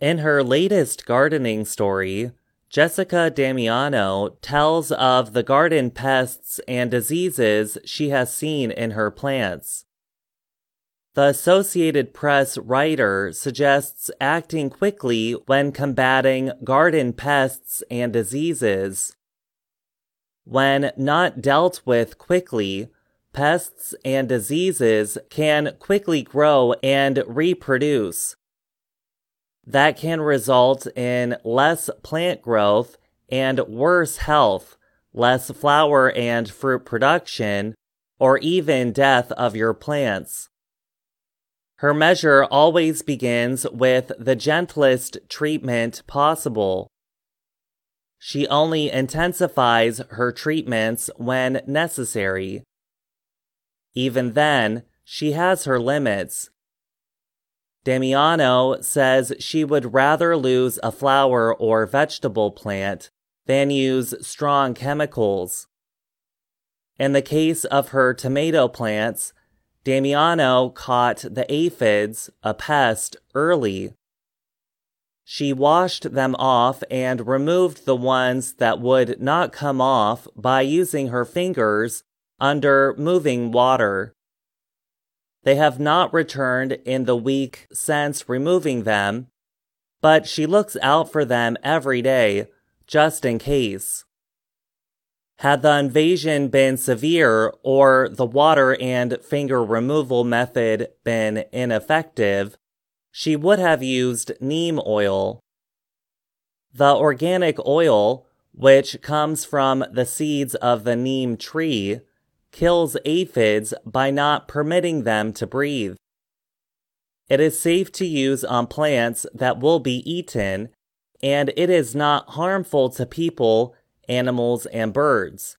In her latest gardening story, Jessica Damiano tells of the garden pests and diseases she has seen in her plants. The Associated Press writer suggests acting quickly when combating garden pests and diseases. When not dealt with quickly, pests and diseases can quickly grow and reproduce. That can result in less plant growth and worse health, less flower and fruit production, or even death of your plants. Her measure always begins with the gentlest treatment possible. She only intensifies her treatments when necessary. Even then, she has her limits. Damiano says she would rather lose a flower or vegetable plant than use strong chemicals. In the case of her tomato plants, Damiano caught the aphids, a pest, early. She washed them off and removed the ones that would not come off by using her fingers under moving water. They have not returned in the week since removing them, but she looks out for them every day, just in case. Had the invasion been severe or the water and finger removal method been ineffective, she would have used neem oil. The organic oil, which comes from the seeds of the neem tree, kills aphids by not permitting them to breathe. It is safe to use on plants that will be eaten, and it is not harmful to people animals, and birds.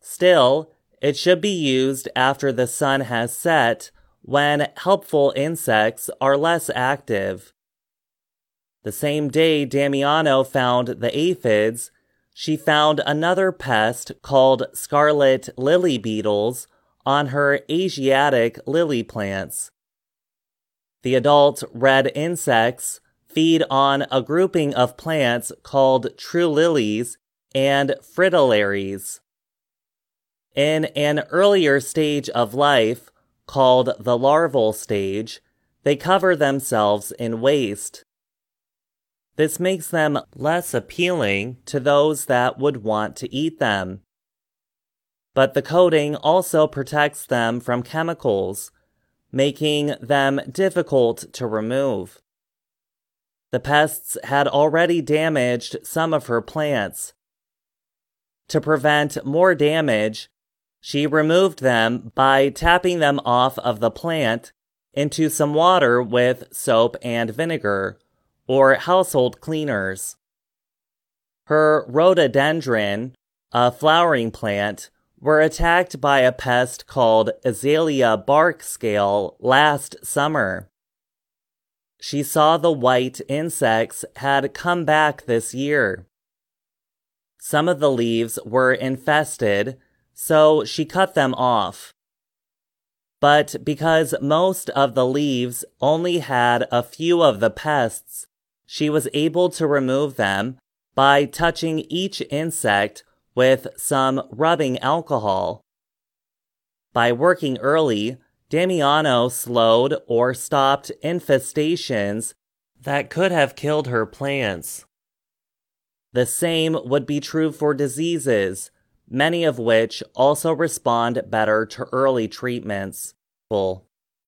Still, it should be used after the sun has set when helpful insects are less active. The same day Damiano found the aphids, she found another pest called scarlet lily beetles on her Asiatic lily plants. The adult red insects feed on a grouping of plants called true lilies and fritillaries. In an earlier stage of life, called the larval stage, they cover themselves in waste. This makes them less appealing to those that would want to eat them. But the coating also protects them from chemicals, making them difficult to remove. The pests had already damaged some of her plants. To prevent more damage, she removed them by tapping them off of the plant into some water with soap and vinegar, or household cleaners. Her rhododendron, a flowering plant, were attacked by a pest called azalea bark scale last summer. She saw the white insects had come back this year. Some of the leaves were infested, so she cut them off. But because most of the leaves only had a few of the pests, she was able to remove them by touching each insect with some rubbing alcohol. By working early, Damiano slowed or stopped infestations that could have killed her plants. The same would be true for diseases, many of which also respond better to early treatments.